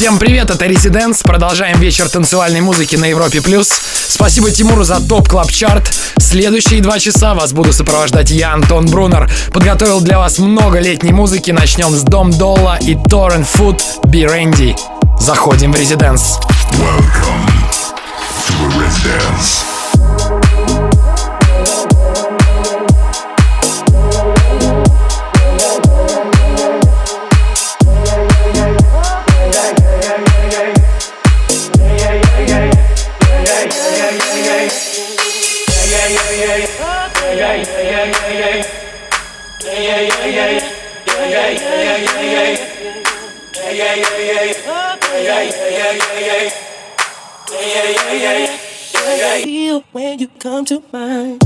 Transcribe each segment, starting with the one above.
Всем привет, это Резиденс. Продолжаем вечер танцевальной музыки на Европе+. плюс. Спасибо Тимуру за топ клаб чарт Следующие два часа вас буду сопровождать я, Антон Брунер. Подготовил для вас много летней музыки. Начнем с Дом Долла и Торрен Фуд Randy. Заходим в Резиденс. Welcome to a residence. Feel when you come to mind.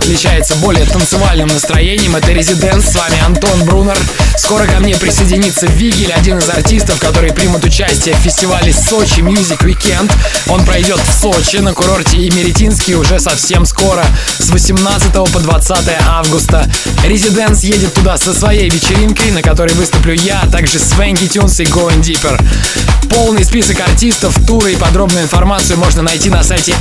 отличается более танцевальным настроением. Это Резиденс, с вами Антон Брунер. Скоро ко мне присоединится Вигель, один из артистов, которые примут участие в фестивале Сочи Music Weekend. Он пройдет в Сочи на курорте Имеретинский уже совсем скоро, с 18 по 20 августа. Резиденс едет туда со своей вечеринкой, на которой выступлю я, а также Свенки Тюнс и Going Deeper. Полный список артистов, туры и подробную информацию можно найти на сайте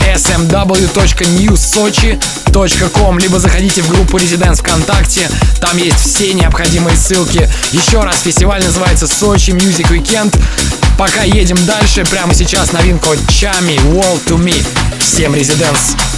smw.newssochi.com либо заходите в группу Residents ВКонтакте, там есть все необходимые ссылки. Еще раз, фестиваль называется Сочи Music Weekend. Пока едем дальше, прямо сейчас новинка от Чами World to Me. Всем Residents.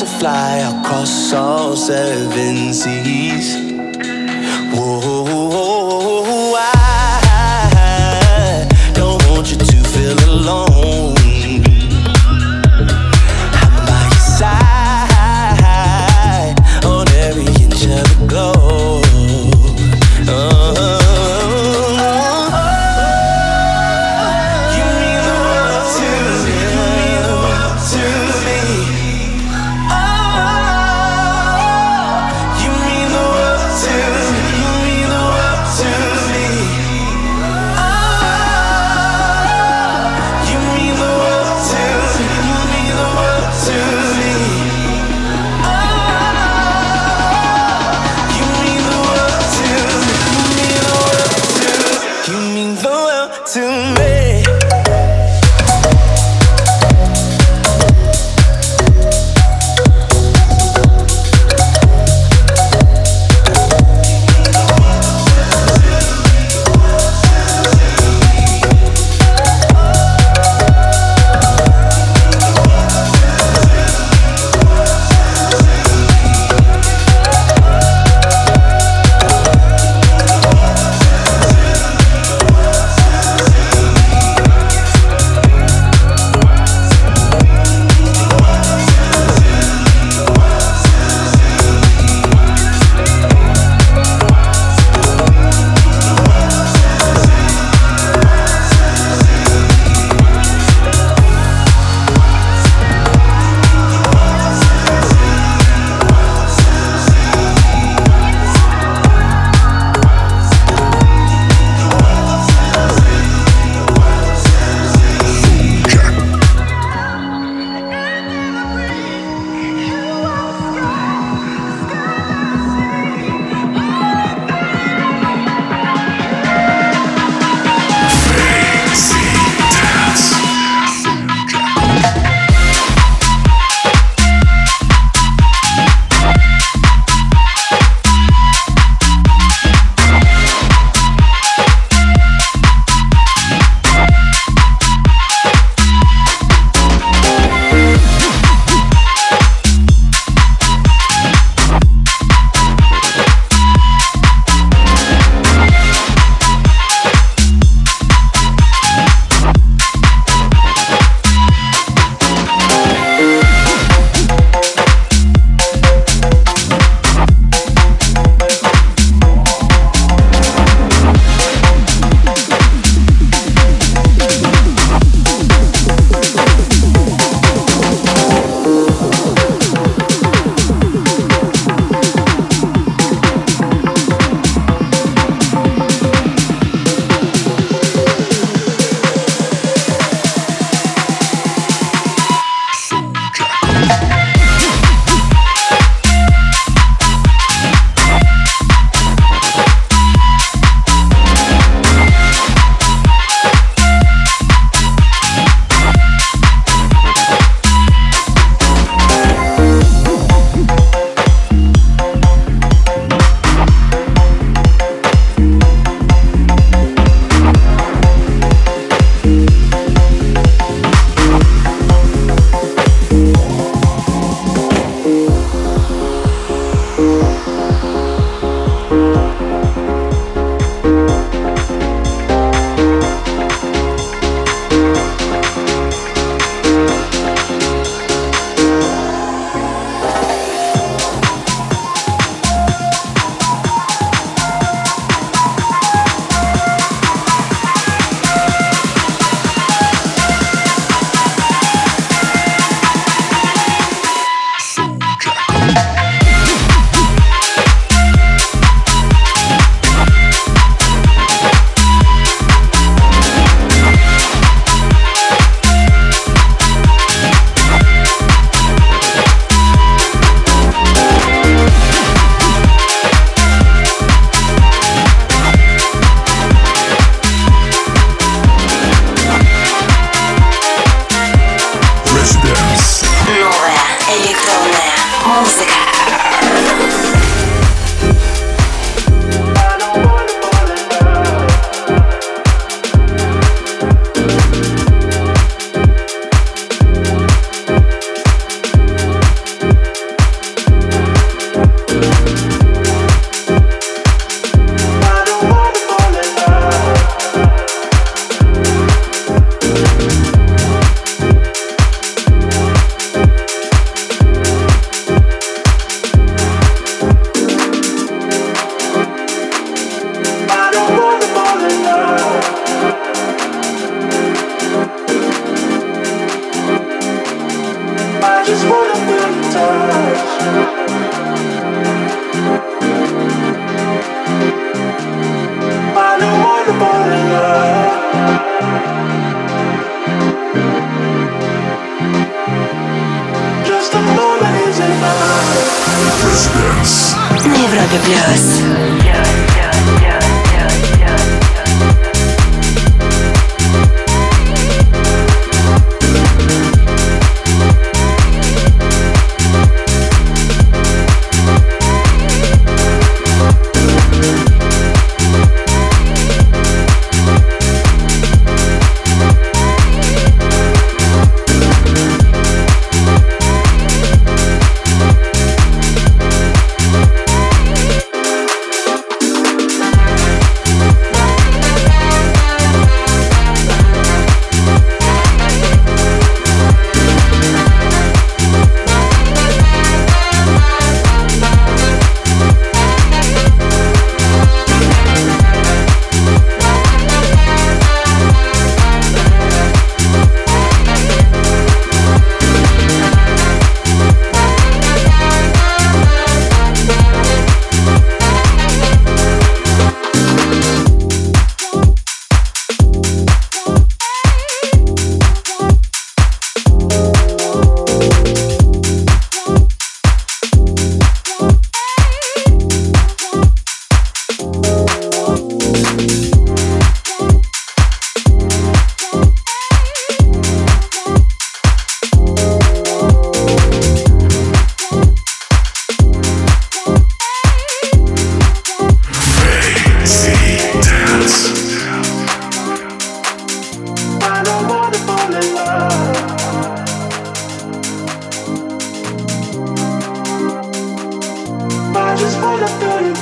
to fly across all seven seas.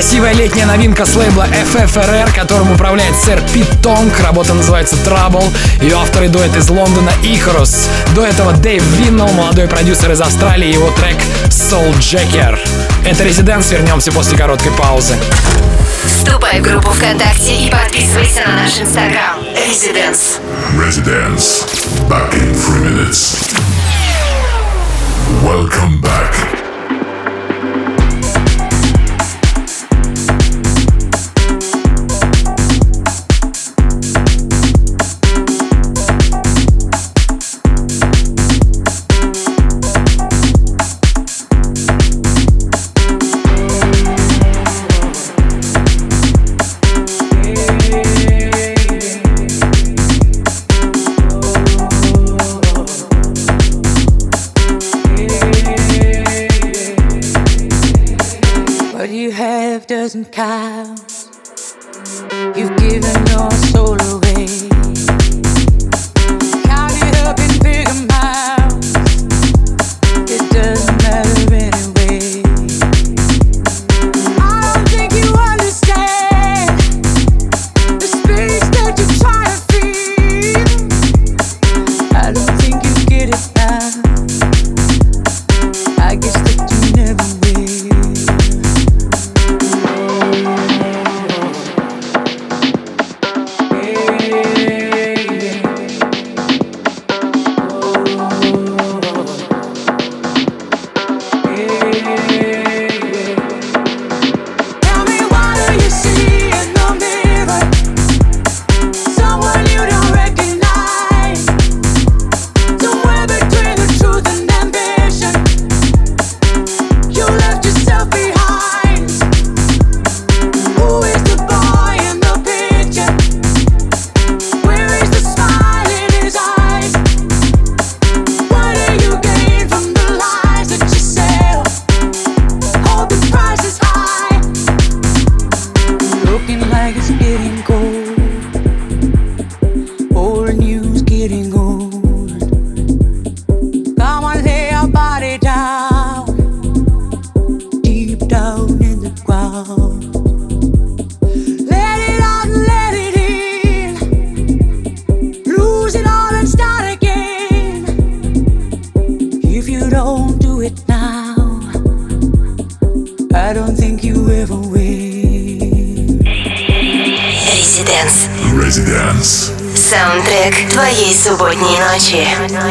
Красивая летняя новинка с лейбла FFRR, которым управляет сэр Пит Тонг. Работа называется Trouble. Ее авторы дуэт из Лондона Icarus. До этого Дэйв Виннелл, молодой продюсер из Австралии, его трек Soul Jacker. Это Резиденс, вернемся после короткой паузы. Вступай в группу ВКонтакте и подписывайся на наш инстаграм. Резиденс. Residence. Back in three minutes. Welcome back. dejar.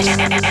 Yeah.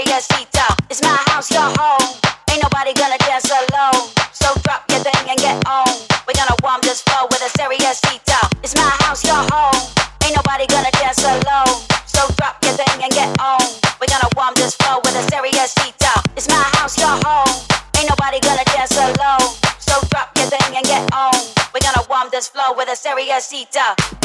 Mariasita. It's my house, your home. Ain't nobody gonna dance alone. So drop your thing and get on. We're gonna warm this floor with a serious heater. It's my house, your home. Ain't nobody gonna dance alone. So drop your thing and get on. We're gonna warm this floor with a serious heater. It's my house, your home. Ain't nobody gonna dance alone. So drop your thing and get on. We're gonna warm this floor with a serious heater.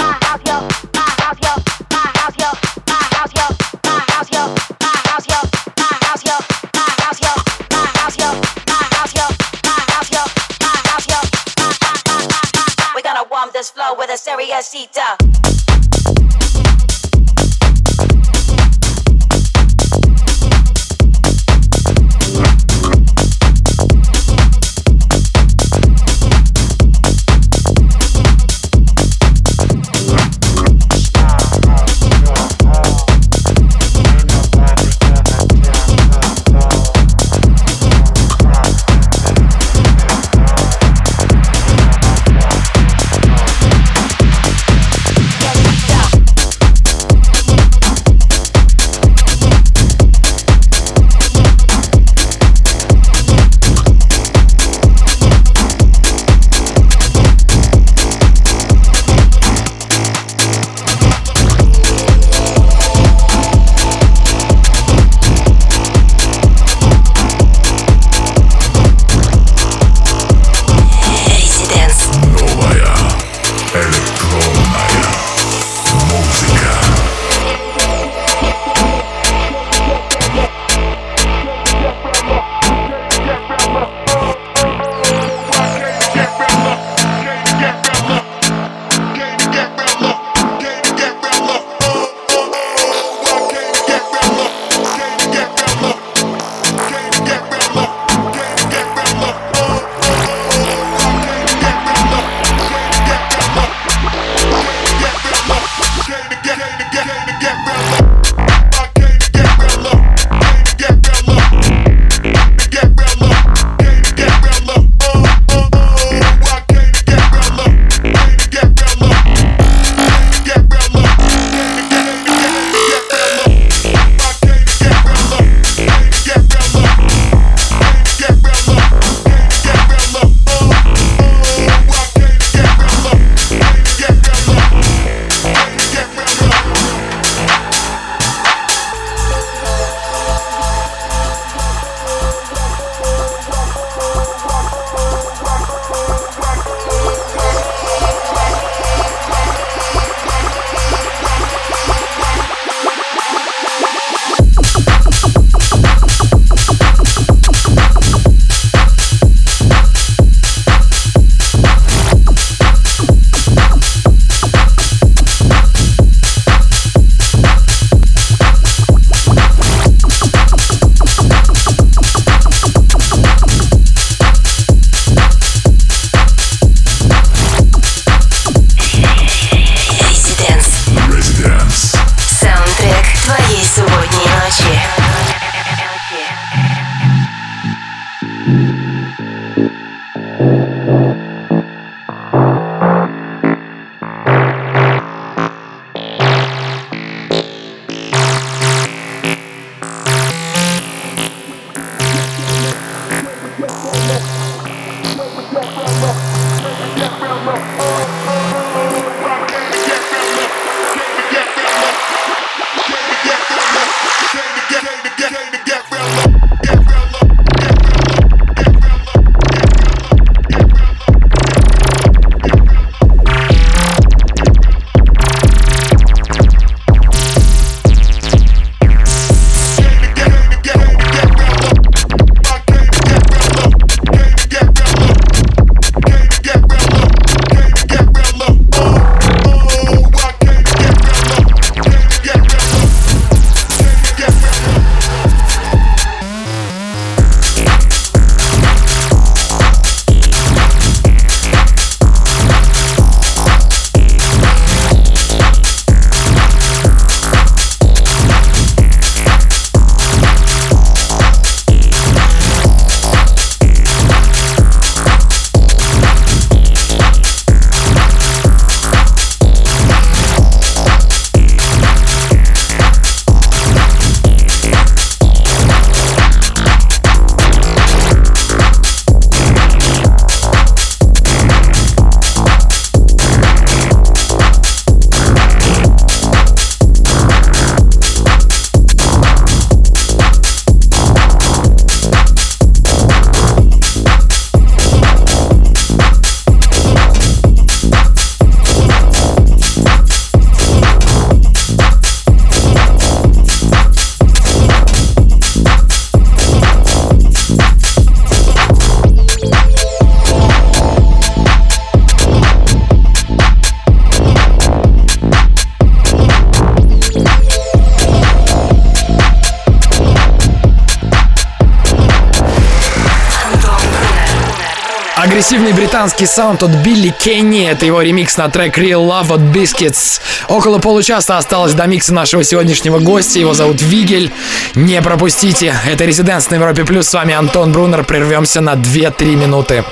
британский саунд от Билли Кенни. Это его ремикс на трек Real Love от Biscuits. Около получаса осталось до микса нашего сегодняшнего гостя. Его зовут Вигель. Не пропустите. Это Резиденс на Европе Плюс. С вами Антон Брунер. Прервемся на 2-3 минуты.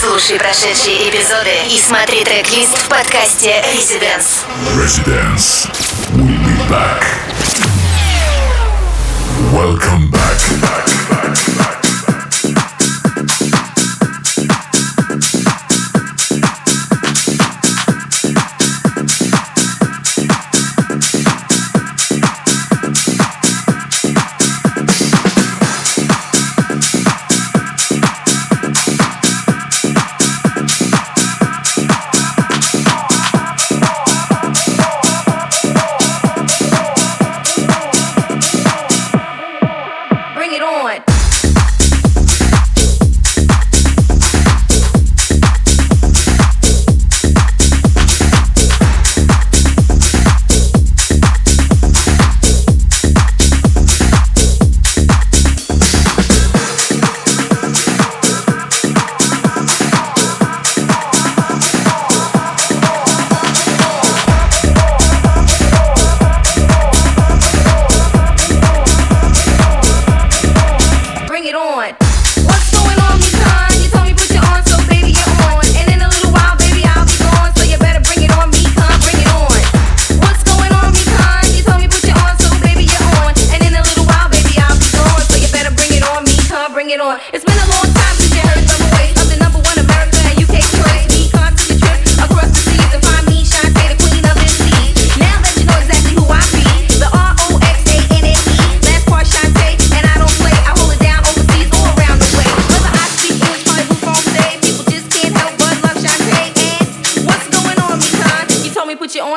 Слушай прошедшие эпизоды и смотри трек-лист в подкасте Residence. Residence. We'll be back. Welcome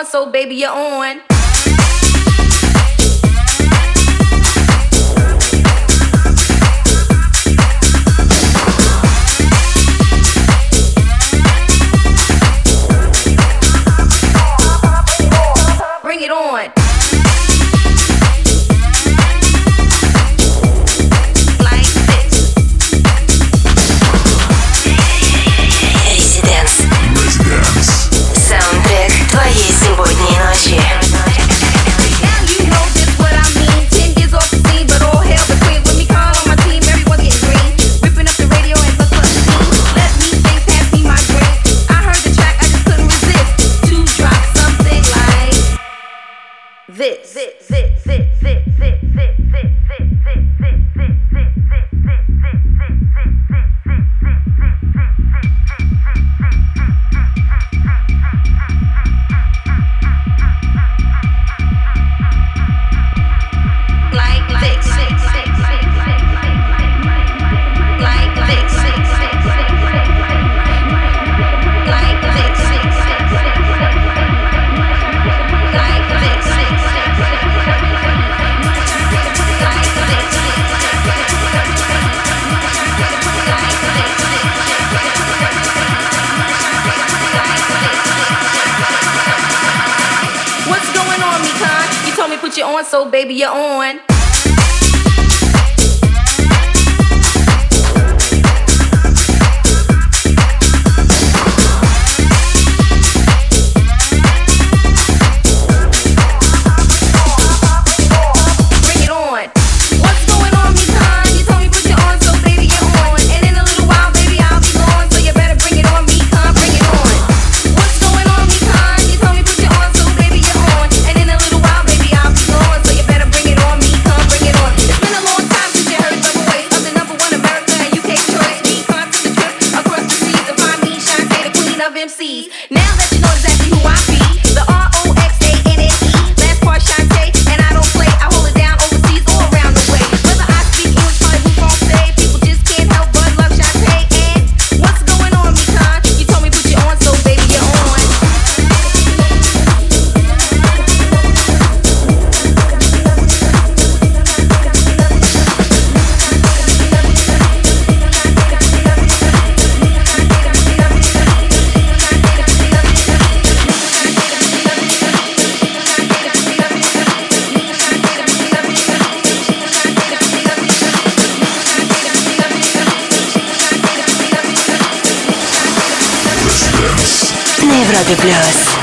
so, baby, you're on. on, so baby, you're on. Plus.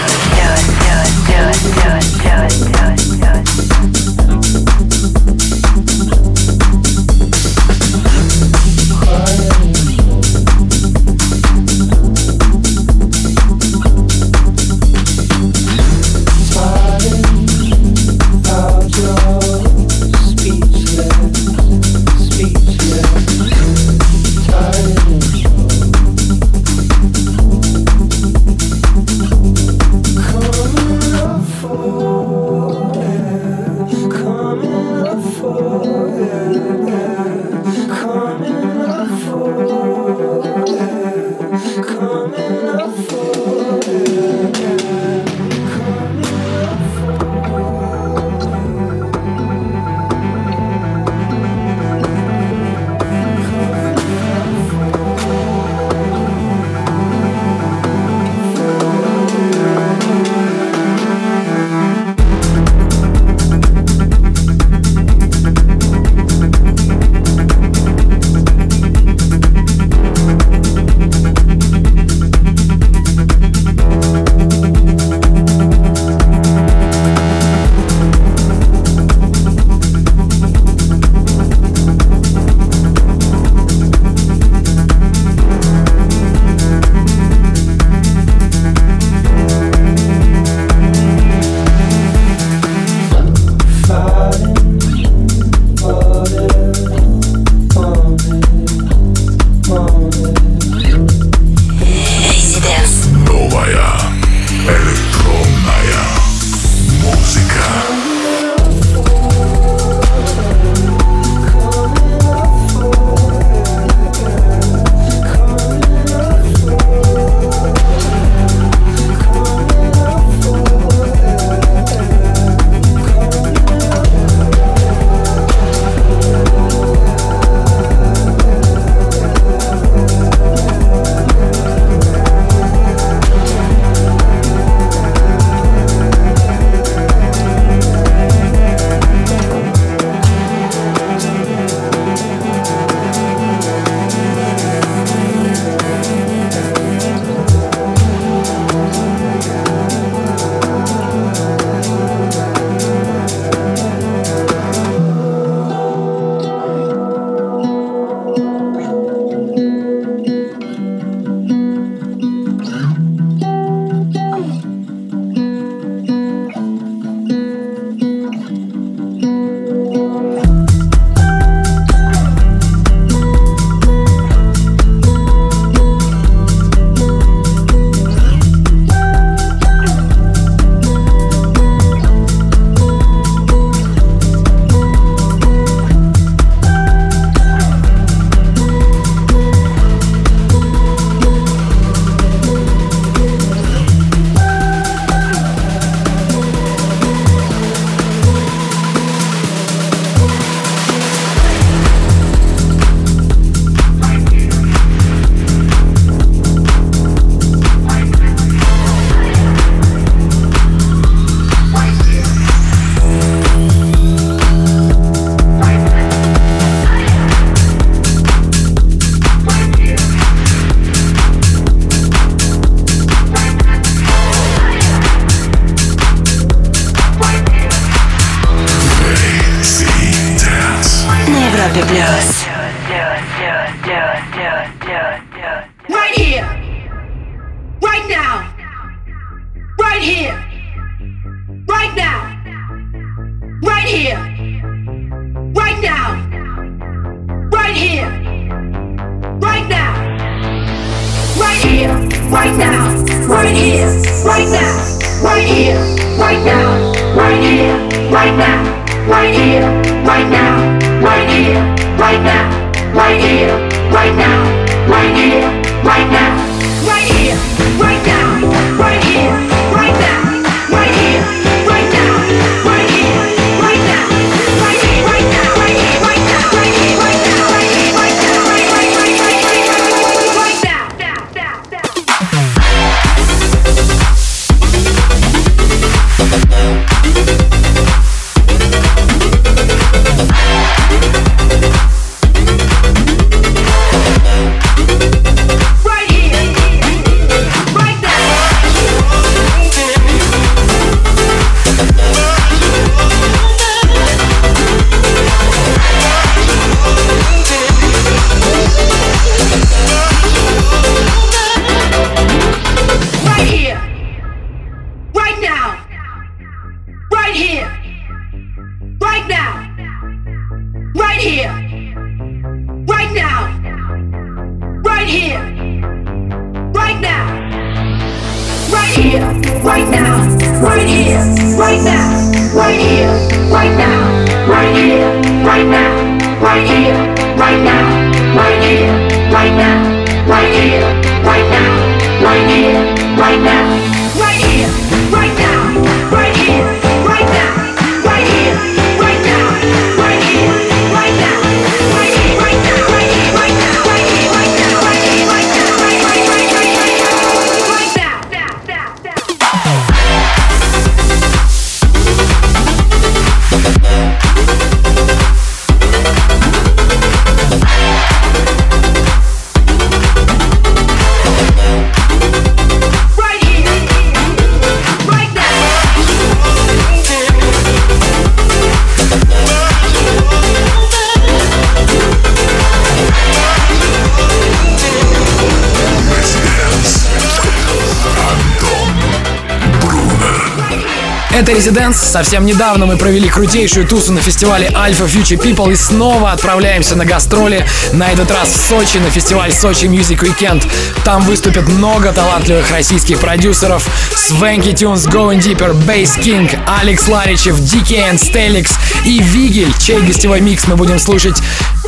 Это Резиденс. Совсем недавно мы провели крутейшую тусу на фестивале Alpha Future People и снова отправляемся на гастроли. На этот раз в Сочи на фестиваль Сочи Music Weekend. Там выступят много талантливых российских продюсеров. Свенки Tunes, Going Deeper, Bass King, Алекс Ларичев, DKN, Stelix и Вигель, чей гостевой микс мы будем слушать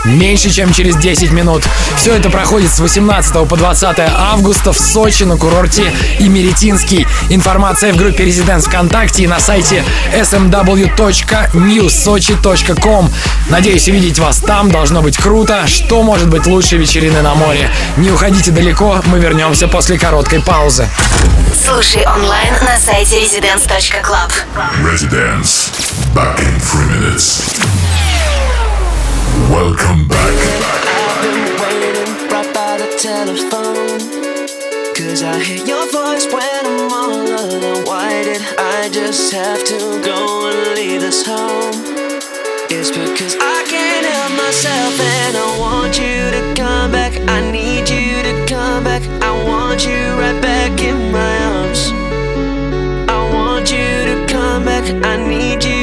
меньше, чем через 10 минут. Все это проходит с 18 по 20 августа в Сочи на курорте Имеретинский. Информация в группе Резиденс ВКонтакте и на сайте smw.newsochi.com. Надеюсь увидеть вас там, должно быть круто. Что может быть лучше вечерины на море? Не уходите далеко, мы вернемся после короткой паузы. Слушай онлайн на сайте residence.club. Residence. Back in three minutes. Welcome back. I've been waiting right by the telephone. Cause I hear your voice when I'm all alone. Why did I just have to go and leave this home? It's because I can't help myself and I want you to come back. I need you to come back. I want you right back in my arms. I want you to come back. I need you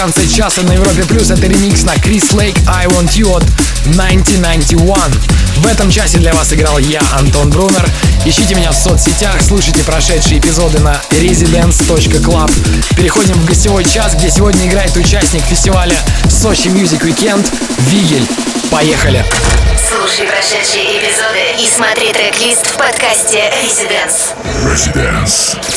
конце часа на Европе Плюс. Это ремикс на Крис Лейк I Want You от 1991. В этом часе для вас играл я, Антон Брунер. Ищите меня в соцсетях, слушайте прошедшие эпизоды на residence.club. Переходим в гостевой час, где сегодня играет участник фестиваля Сочи Music Weekend Вигель. Поехали! Слушай прошедшие эпизоды и смотри трек-лист в подкасте Residence. Residence.